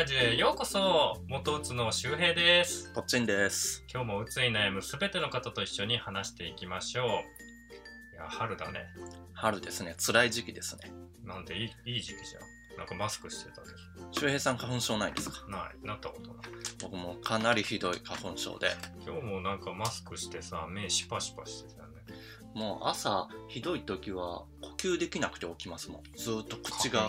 ラジオへようこそ元うつの周平です。こっちんです。今日もうつに悩むすべての方と一緒に話していきましょう。いや春だね。春ですね。辛い時期ですね。なんでいいいい時期じゃん。なんかマスクしてたでし周平さん花粉症ないですか？ょない。なったことない。僕もかなりひどい花粉症で、今日もなんかマスクしてさ目シパシパしてたよねもう朝ひどい時は呼吸できなくて起きますもん。ずーっと口が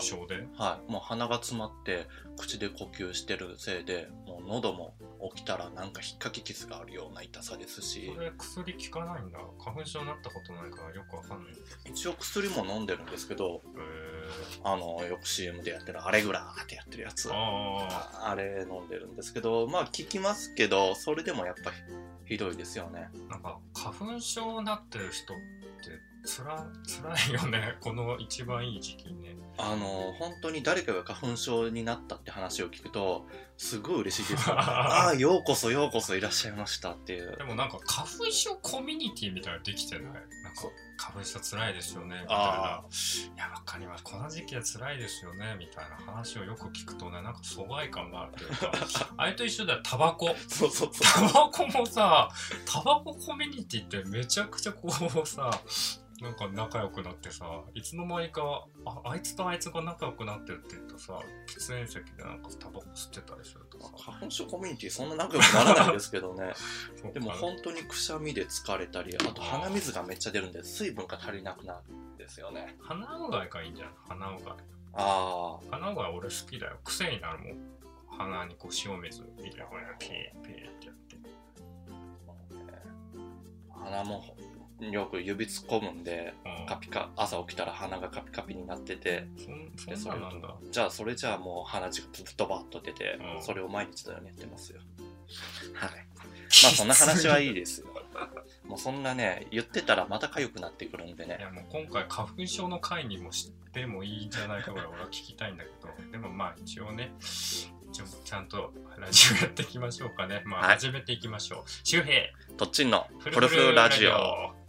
はい、もう鼻が詰まって口で呼吸してるせいで、もう喉も起きたらなんか引っかき傷があるような痛さですし。そ、れ薬効かないんだ。花粉症になったことないからよくわかんない。一応薬も飲んでるんですけど、えあの、よく CM でやってるアレグラーってやってるやつ。ー、。ああれ飲んでるんですけど、まあ効きますけど、それでもやっぱひどいですよね。なんか花粉症になってる人ってつら辛いよね。この一番いい時期にね。あの本当に誰かが花粉症になったって話を聞くとすごい嬉しいですよ。ああようこそようこそいらっしゃいましたって。いうでもなんか花粉症コミュニティみたいなのできてない？なんか花粉症辛いですよねみたいな。あいやわかります。この時期は辛いですよねみたいな話をよく聞くとねなんか疎外感があるというかあれと一緒だよタバコ。そうそうそタバコもさタバココミュニティってめちゃくちゃこうさなんか仲良くなってさいつの間にかああいつとあいつが仲良くなってるって言うとさ喫煙席でなんかタバコ吸ってたりするとさ。う花粉症コミュニティそんな仲良くならないんですけどね。でも本当にくしゃみで疲れたりあと鼻水がめっちゃ出るんで水分が足りなくなるんですよね。鼻うがいがいいんじゃん。鼻うがい。あ鼻うがい俺好きだよ。癖になるもん。鼻にこう塩水入れてこれピーピーってやって。あ鼻もよく指突っ込むんでうん。カピカ朝起きたら鼻がカピカピになっててそじゃあそれじゃあもう鼻血がプッとバッと出て、うん。それを毎日のようにやってますよ。はい。まあそんな話はいいですよ。もうそんなね言ってたらまた痒くなってくるんでね。いやもう今回花粉症の回にもしてもいいんじゃないかぐらい俺は聞きたいんだけど。でもまあ一応ね一応ちゃんとラジオやっていきましょうかね。まあはい。始めていきましょう、周平。どっちんのフプルフルラジオ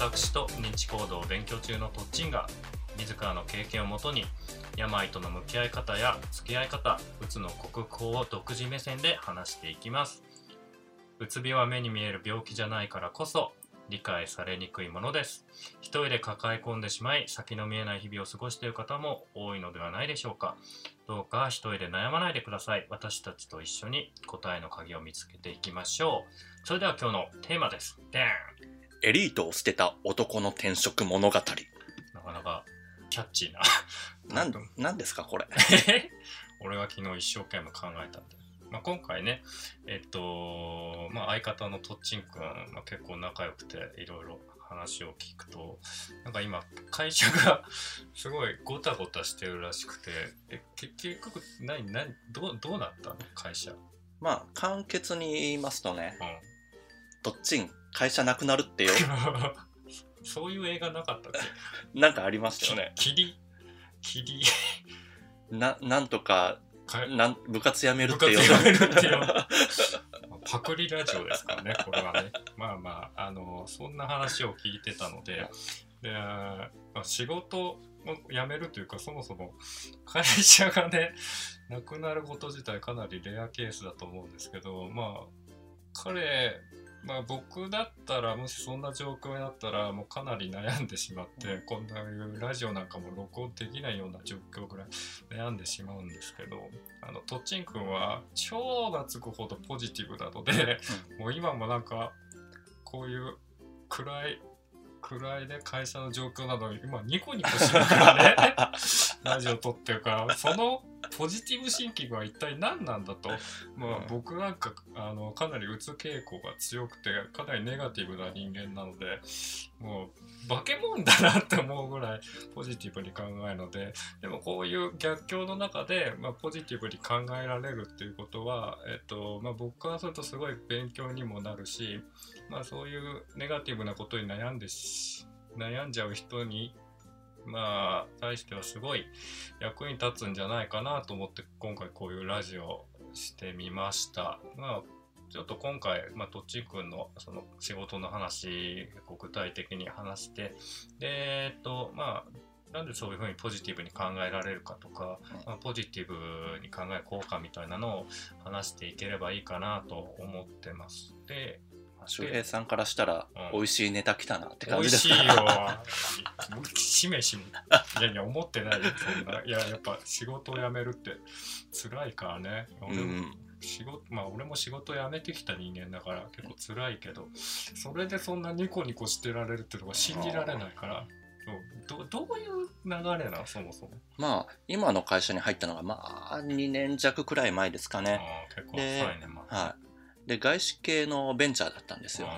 私と認知行動を勉強中のとっちんが自らの経験をもとに病との向き合い方や付き合い方うつの克服を独自目線で話していきますうつ病は目に見える病気じゃないからこそ理解されにくいものです一人で抱え込んでしまい先の見えない日々を過ごしている方も多いのではないでしょうかどうか一人で悩まないでください私たちと一緒に答えの鍵を見つけていきましょうそれでは今日のテーマです。でんエリートを捨てた男の転職物語なかなかキャッチーな。なんなんですかこれ？俺は昨日一生懸命考えたんで。まあ、今回ね、えっと、まあ、相方のとっちんくん、まあ、結構仲良くていろいろ話を聞くと、なんか今、会社が すごいごたごたしてるらしくて、え、結局、何、何、どう、どうなったの？会社。うん。まあ簡潔に言いますとねどっちん会社なくなるってよ。そういう映画なかったっけ？なんかありましたよね。き霧霧ななんとかかなん部活やめるっ部てよ。活やめるってよ。パクリラジオですからねこれはね。まあまああのそんな話を聞いてたのでで、まあ、仕事を辞めるというかそもそも会社がねなくなること自体かなりレアケースだと思うんですけどまあ彼まあ僕だったらもしそんな状況になったらもうかなり悩んでしまってこんなラジオなんかも録音できないような状況ぐらい悩んでしまうんですけどあのとっちんくんは超がつくほどポジティブなので、もう今もなんかこういう暗い暗いね会社の状況なのに今ニコニコしながらね ラジオ撮ってるからそのポジティブシンキングは一体何なんだと、まあうん、僕なんかあのかなりうつ傾向が強くてかなりネガティブな人間なのでもう化け物だなって思うぐらいポジティブに考えるので。でもこういう逆境の中で、まあ、ポジティブに考えられるっていうことは、えっとまあ、僕からするとすごい勉強にもなるし、まあ、そういうネガティブなことに悩んでし悩んじゃう人にまあ対してはすごい役に立つんじゃないかなと思って今回こういうラジオをしてみました。まあちょっと今回、まあ、とっちくんのその仕事の話を具体的に話してでえっとまあなんでそういうふうにポジティブに考えられるかとか、まあ、ポジティブに考える効果みたいなのを話していければいいかなと思ってます。で、周平さんからしたら、うん。美味しいネタ来たなって美感じです味しいよ。しめしめ。いやいや、思ってないよ、そんな。いや、やっぱ仕事を辞めるって辛いからね。う俺もん。仕事まあ俺も仕事辞めてきた人間だから結構辛いけどそれでそんなニコニコしてられるってのが信じられないから。どどういう流れなの？そもそも、まあ今の会社に入ったのがまあ2年弱くらい前ですかね。結構浅いねまだ。はいで外資系のベンチャーだったんですよ。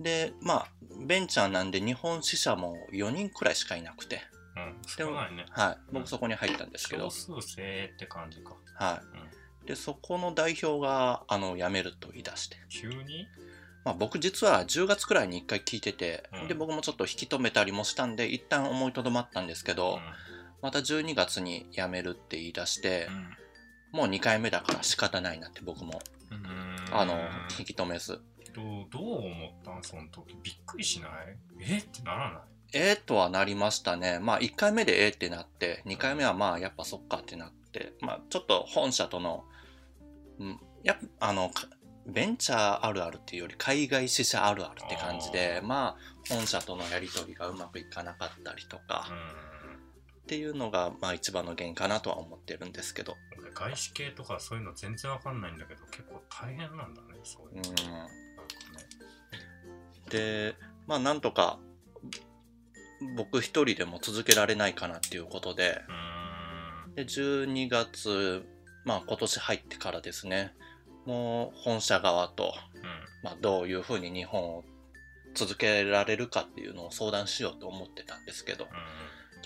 でまあベンチャーなんで日本支社も4人くらいしかいなくて。うん少ないね。はい。僕そこに入ったんですけど。少数精って感じか。はい。でそこの代表があの辞めると言い出して。急に？まあ、僕実は10月くらいに1回聞いてて、うん。で僕もちょっと引き止めたりもしたんで一旦思いとどまったんですけど、また12月に辞めるって言い出してう、ん。もう2回目だから仕方ないなって僕もあの引き止めず。どうどう思ったんその時？びっくりしない？え？ってならない？えー、とはなりましたね。まあ1回目でえーってなって2回目はまあやっぱそっかってなってまあちょっと本社との、うん、やあのかベンチャーあるあるっていうより海外支社あるあるって感じでまあ本社とのやり取りがうまくいかなかったりとか、っていうのがまあ一番の原因かなとは思ってるんですけど、俺外資系とかそういうの全然わかんないんだけど結構大変なんだねそういうの、うん、なんかねでまあなんとか僕一人でも続けられないかなっていうことで。で12月まあ今年入ってからですね。もう本社側と、まあ、どういうふうに日本を続けられるかっていうのを相談しようと思ってたんですけど。うん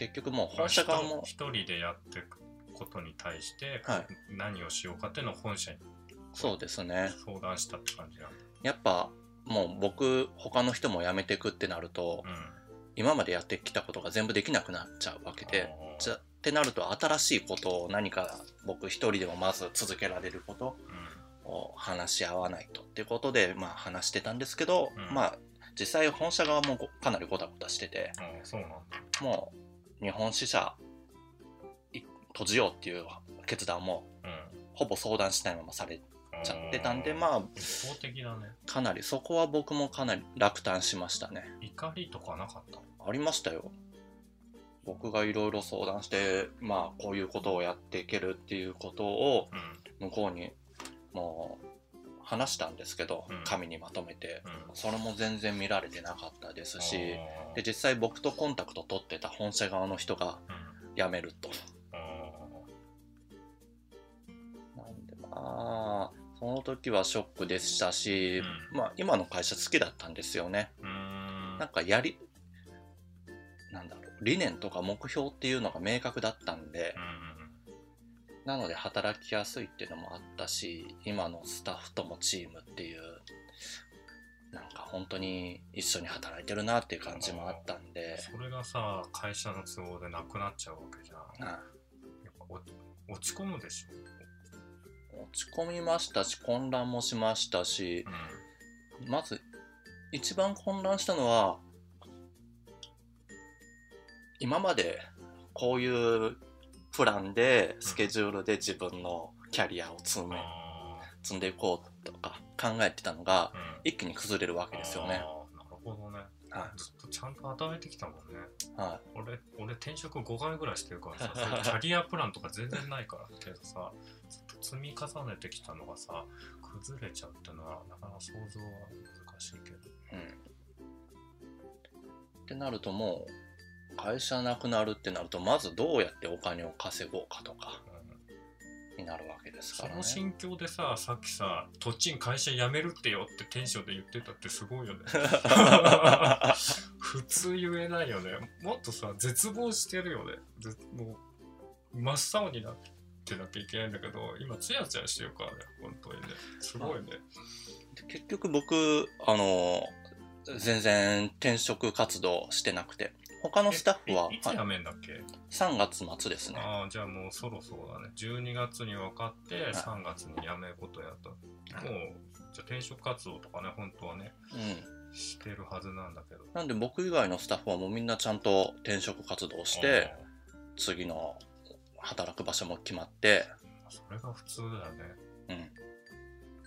結局もうまあ本社側も。一人でやっていくことに対して、はい。何をしようかっていうのを本社にそうですね。相談したって感じなんだ、やっぱもう僕他の人も辞めていくってなるとうん、今までやってきたことが全部できなくなっちゃうわけでじゃってなると新しいことを何か僕一人でもまず続けられることうん。を話し合わないとってことでまあ話してたんですけど、うん。まあ実際本社側もごかなりゴタゴタしててうなんだ。もう日本支社い閉じようっていう決断もうん。ほぼ相談しないままされちゃってたんであまあ一方的だね。かなりそこは僕もかなり落胆しましたね。怒りとかなかった？ありましたよ。僕がいろいろ相談してまあこういうことをやっていけるっていうことをうん。向こうにもう話したんですけど、うん。紙にまとめてうん。それも全然見られてなかったですしで実際僕とコンタクト取ってた本社側の人がうん。辞めると。あなんでまあその時はショックでしたし、うまあ今の会社好きだったんですよね。なんかやりなんだろう理念とか目標っていうのが明確だったんでうんなので働きやすいっていうのもあったし今のスタッフともチームっていうなんか本当に一緒に働いてるなっていう感じもあったんで、それがさ会社の都合でなくなっちゃうわけじゃん。やあ。っぱお落ち込むでしょ。落ち込みましたし混乱もしましたしうん。まず一番混乱したのは今までこういうプランでスケジュールで自分のキャリアを積めあ積んでいこうとか考えてたのが一気に崩れるわけですよね。なるほどね。はずっとちゃんと働いてきたもんね。い。は俺俺転職5回ぐらいしてるからさ キャリアプランとか全然ないからけどさずっと積み重ねてきたのがさ崩れちゃうってのはなかなか想像は難しいけど。いうん、ってなるともう会社なくなるってなるとまずどうやってお金を稼ごうかとかになるわけですそからね。の心境でささっきさ「とっちん会社辞めるってよ」ってテンションで言ってたってすごいよね。普通言えないよね。もっとさ絶望してるよね。ぜもう真っ青になってなきゃいけないんだけど今ツヤツヤしてるからね本当にね。すごいね。結局僕あの全然転職活動してなくて他のスタッフはいいつ辞めんだっけ、3月末ですね。ああじゃあもうそろそろだね。12月に分かって3月に辞めることやった、もうじゃあ転職活動とかね本当はねうんしてるはずなんだけど。なんで僕以外のスタッフはもうみんなちゃんと転職活動して次の働く場所も決まって、それが普通だよね。うん、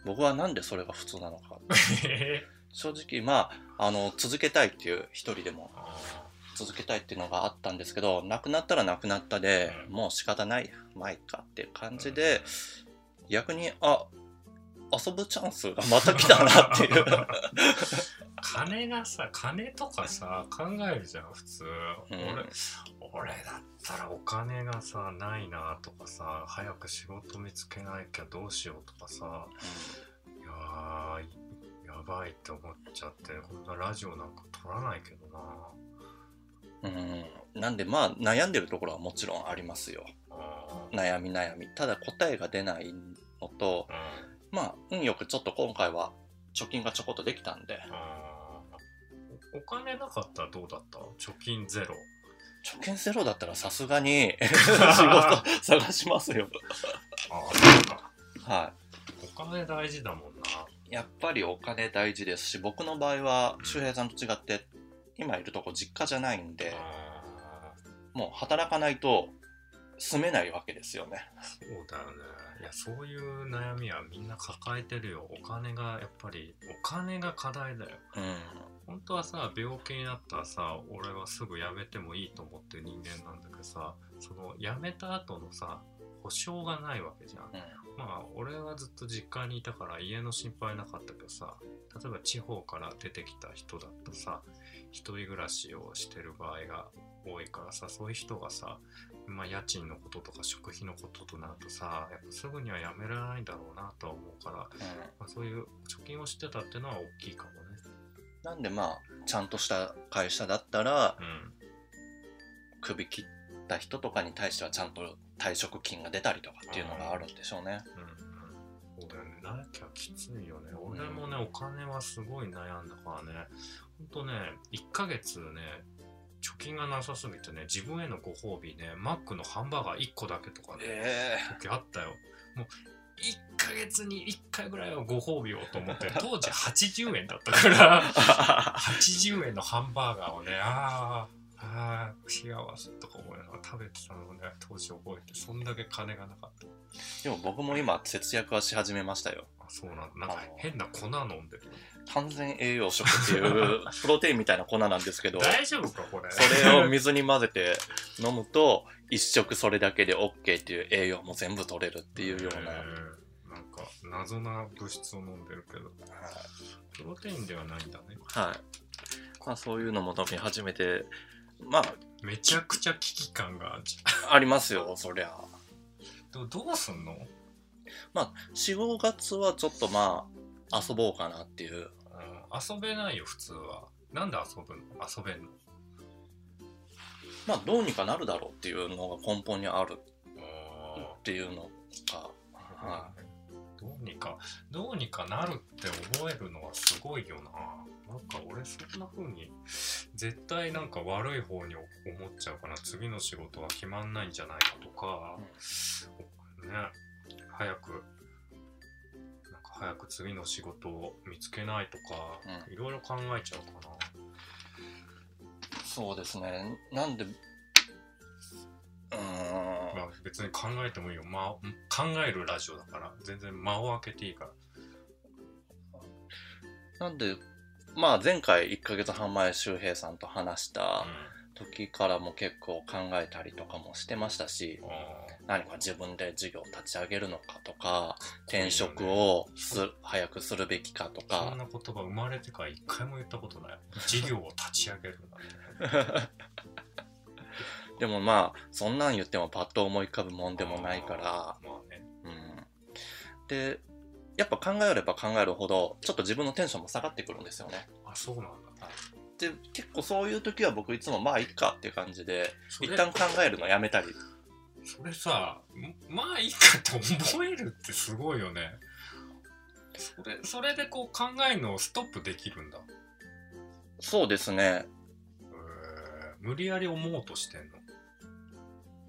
僕はなんでそれが普通なのか。え？正直まああの続けたいっていう一人でも。あ続けたいっていうのがあったんですけどなくなったらなくなったで、うん。もう仕方ないまあいっかっていう感じで、逆にあ遊ぶチャンスがまた来たなっていう。金がさ金とかさ考えるじゃん普通、うん。俺俺だったらお金がさないなとかさ早く仕事見つけなきゃどうしようとかさいやーやばいって思っちゃってこんなラジオなんか撮らないけどなうん、なんでまあ悩んでるところはもちろんありますよ。あー悩み悩み。ただ答えが出ないのとうん。まあ運よくちょっと今回は貯金がちょこっとできたんで。あーおお金なかったらどうだった？貯金ゼロ。貯金ゼロだったらさすがに 仕事探しますよ。ああそうか。はお金大事だもんな。いやっぱりお金大事ですし僕の場合は周平さんと違って今いるとこ実家じゃないんであもう働かないと住めないわけですよねーそうだよね。いや、そういう悩みはみんな抱えてるよ。お金がやっぱり、お金が課題だよ。うん本当はさ、病気になったらさ、俺はすぐ辞めてもいいと思ってる人間なんだけどさ、その辞めた後のさ、保証がないわけじゃん。まあ、俺はずっと実家にいたから家の心配なかったけどさ、例えば地方から出てきた人だとさ、一人暮らしをしてる場合が多いからさ、そういう人がさ、まあ、家賃のこととか食費のこととなるとさ、やっぱすぐにはやめられないんだろうなとは思うから、うんまあ、そういう貯金をしてたっていうのは大きいかもね。なんでまあちゃんとした会社だったらうん。首切った人とかに対してはちゃんと退職金が出たりとかっていうのがあるんでしょうね。うんうん。なきゃきついよね。俺もね、お金はすごい悩んだからね。ほんとね、1ヶ月ね、貯金がなさすぎてね、自分へのご褒美ね、マックのハンバーガー1個だけとかね、え時あったよ。もう、1ヶ月に1回ぐらいはご褒美をと思って、当時80円だったから、80円のハンバーガーをね、あー、あー幸せとか思いながら食べてたのをね、当時覚えて、そんだけ金がなかった。でも僕も今節約はし始めましたよ。あ、そうなんだ。なんか変な粉飲んでる。完全栄養食っていう プロテインみたいな粉なんですけど、大丈夫か、これ。それを水に混ぜて飲むと一食それだけで OK っていう栄養も全部取れるっていうような。えーなんか謎な物質を飲んでるけどプロテインではないんだねはい。まあそういうのも飲み始めて、まあめちゃくちゃ危機感がありますよ、そりゃ。ゃんどどうすんの、まあ4、5月はちょっとまあ遊ぼうかなっていう。うん遊べないよ普通は。なんで遊ぶの？遊べんの？まあどうにかなるだろうっていうのが根本にあるあっていうのが、ーはどうにかどうにかなるって思えるのはすごいよな。なんか俺そんな風に絶対なんか悪い方に思っちゃうから次の仕事は決まんないんじゃないかとか、ね。早くなんか早く次の仕事を見つけないとか、ういろいろ考えちゃうかな。そうですね。なんで、まあ別に考えてもいいよ、まあ、考えるラジオだから。全然間を空けていいから。なんで、まあ前回1ヶ月半前周平さんと話した時からも結構考えたりとかもしてましたし、うん、あ何か自分で事業を立ち上げるのかとか、転職をす早くするべきかとか、ーそんな言葉生まれてから一回も言ったことない。事業を立ち上げるなんてでもまあそんなん言ってもパッと思い浮かぶもんでもないから、うん、でやっぱ考えれば考えるほどちょっと自分のテンションも下がってくるんですよね。あそうなんだ。で結構そういう時は僕いつもまあいっかっていう感じで一旦考えるのやめたり。それさんまあいいかって思えるってすごいよね。それそれでこう考えるのをストップできるんだ。そうですね。えー。無理やり思おうとしてんの？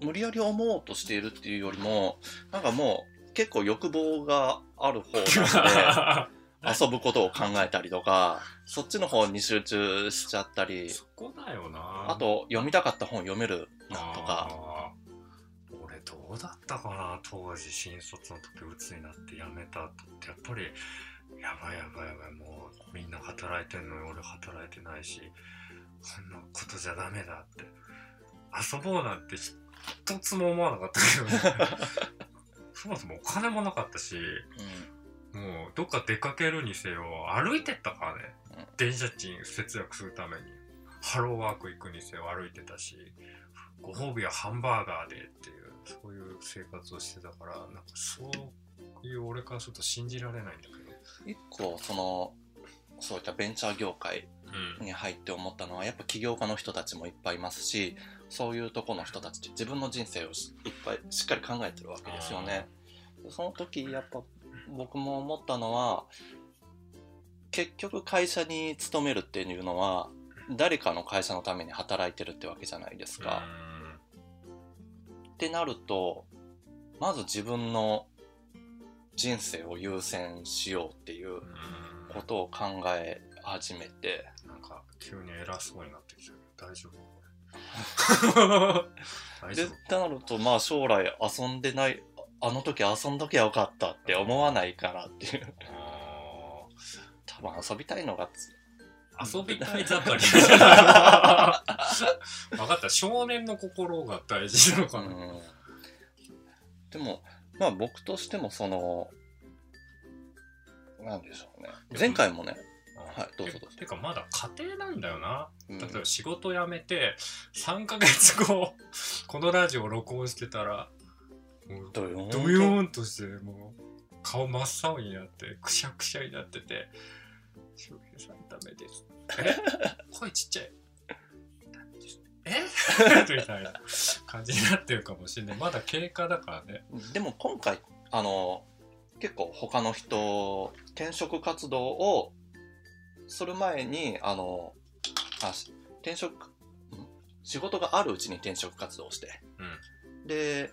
無理やり思おうとしているっていうよりもなんかもう結構欲望がある方なので 遊ぶことを考えたりとかそっちの方に集中しちゃったり。そこだよな。あと読みたかった本読めるなとか。俺どうだったかな？当時新卒の時鬱になって辞めた後ってやっぱりやばいやばいやばい。もうみんな働いてんのに俺働いてないしそんなことじゃダメだって遊ぼうなんて一つも思わなかったけどね。そもそもお金もなかったしもうどっか出かけるにせよ歩いてったからね、うん。電車賃節約するために。ハローワーク行くにせよ歩いてたしご褒美はハンバーガーでっていうそういう生活をしてたからなんかそういう俺からすると信じられないんだけど一個そのそういったベンチャー業界うん。に入って思ったのはやっぱ起業家の人たちもいっぱいいますしそういうとこの人たちって自分の人生をしいっぱいしっかり考えてるわけですよね。その時やっぱ僕も思ったのは結局会社に勤めるっていうのは誰かの会社のために働いてるってわけじゃないですか。ってなるとまず自分の人生を優先しようっていううんことを考え始めてなんか急に偉そうになってきたけど大丈夫？大で丈ってなるとまあ将来遊んでないあの時遊んどきゃよかったって思わないかなっていう。夫多分遊びたいのが遊びたい盛り分かった。少年の心が大事なのかな、うん。でもまあ僕としてもそのなんでしょうね。前回もねはいどうぞどうぞ。ててかまだ家庭なんだよな。うん。例えば仕事辞めて3ヶ月後 このラジオ録音してたらもうどよーんドヨーンとしてもう顔真っ青になってくしゃくしゃになってて「翔平さんダメです」「え？声ちっちゃい」え？みたいな感じになってるかもしれない。まだ経過だからね。でも今回あの結構他の人転職活動をする前にあのあし転職ん仕事があるうちに転職活動をして。うん。で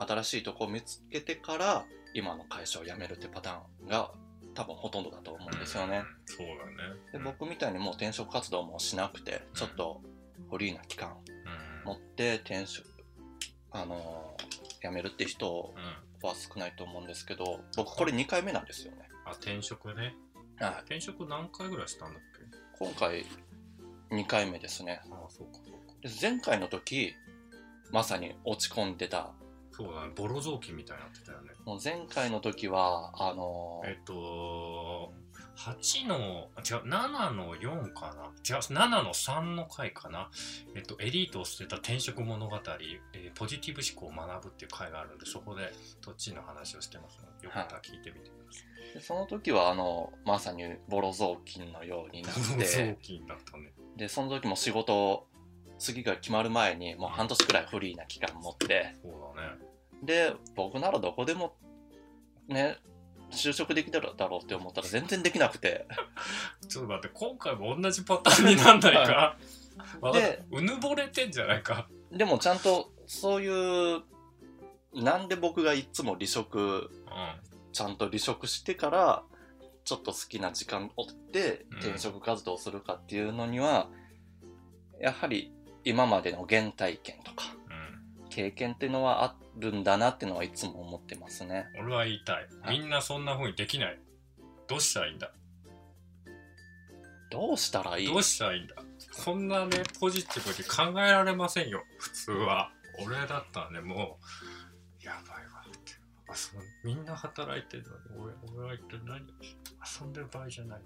新しいとこを見つけてから今の会社を辞めるってパターンが多分ほとんどだと思うんですよね。うん。そうだね。で僕みたいにもう転職活動もしなくてちょっとフリーな期間うん。持って転職あの辞めるって人うん。は少ないと思うんですけど僕これ2回目なんですよね。あ転職ねはい。転職何回ぐらいしたんだっけ？今回2回目ですね。ああそうかそうか。で前回の時まさに落ち込んでた。そうだね。ボロ雑巾みたいになってたよね。もう前回の時はあのえっと8のあ違う7の4かな？違う7の3の回かな？えっとエリートを捨てた転職物語、えーポジティブ思考を学ぶっていう回があるんでそこでどっちの話をしてますの？でよかったら聞いてみてください、でその時はあのまさにボロ雑巾のようになっボロ雑て巾だったね。でその時も仕事を次が決まる前にもう半年くらいフリーな期間持って。そうだね。で僕ならどこでもね就職できただろうって思ったら全然できなくて。ちょっと待って今回も同じパターンになんないか？わかった。でうぬぼれてんじゃないか？でもちゃんとそういうなんで僕がいつも離職うん。ちゃんと離職してからちょっと好きな時間を追ってうん。転職活動をするかっていうのには、やはり今までの原体験とかうん。経験っていうのはあるんだなっていうのはいつも思ってますね。俺は言いたい。みんなそんな風にできない。どうしたらいいんだ？どうしたらいい？どうしたらいいんだ？こんなねポジティブに考えられませんよ。普通は。俺だったらねもうやばいわって。遊んみんな働いてるのに俺俺は一体何？遊んでる場合じゃない。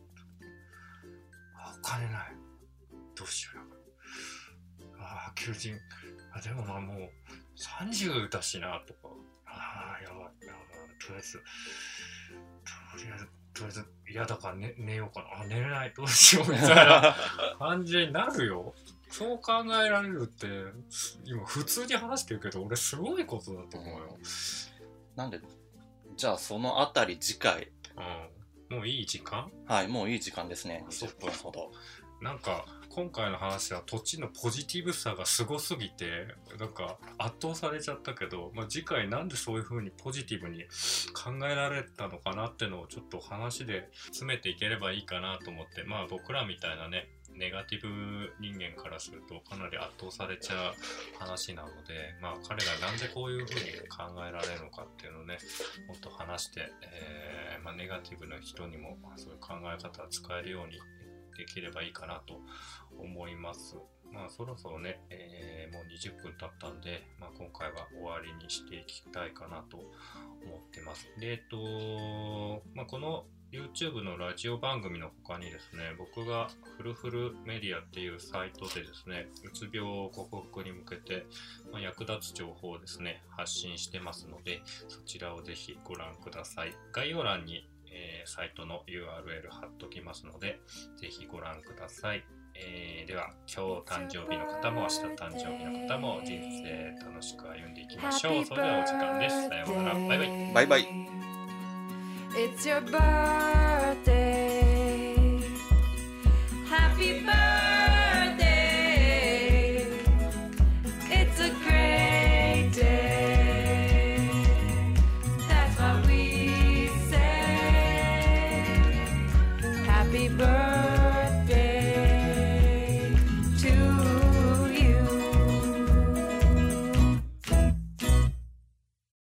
あお金ない。どうしよう。やばいああ求人。あでもまあもう30だしなとか。ああやばいやばいとりあえずとりあえずとりあえず嫌だから寝寝ようかな。あ寝れない。どうしようみたいな 感じになるよ。そう考えられるって今普通に話してるけど俺すごいことだと思うよ、なんで？じゃあそのあたり次回。うん、もういい時間？はいもういい時間ですね。そっか。20分ほど。なんか今回の話は土地のポジティブさがすごすぎてなんか圧倒されちゃったけど、まあ、次回なんでそういう風にポジティブに考えられたのかなってのをちょっと話で詰めていければいいかなと思ってまあ僕らみたいなねネガティブ人間からするとかなり圧倒されちゃう話なのでまあ彼がなんでこういう風に考えられるのかっていうのをねもっと話して、えーまあ、ネガティブな人にもそういう考え方を使えるようにできればいいかなと思います。まあそろそろね、えーもう20分経ったんで、まあ、今回は終わりにしていきたいかなと思ってます。で、えっと、まあ、この YouTube のラジオ番組の他にですね、僕がフルフルメディアっていうサイトでですね、うつ病を克服に向けて、ま、役立つ情報をですね、発信してますので、そちらをぜひご覧ください。概要欄に、えー、サイトの URL 貼っときますので、ぜひご覧ください。えー、では、今日誕生日の方も明日誕生日の方も人生楽しく歩んでいきましょう。それではお時間です。さようなら。バイバイ。バイバイ。It's your birthday. Happy birthday.